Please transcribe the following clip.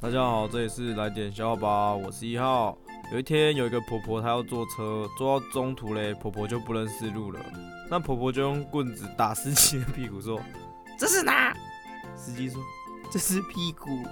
大家好这里是来点笑吧我是一号。有一天有一个婆婆她要坐车坐到中途嘞婆婆就不认识路了。那婆婆就用棍子打司机的屁股说这是哪？司机说这是屁股。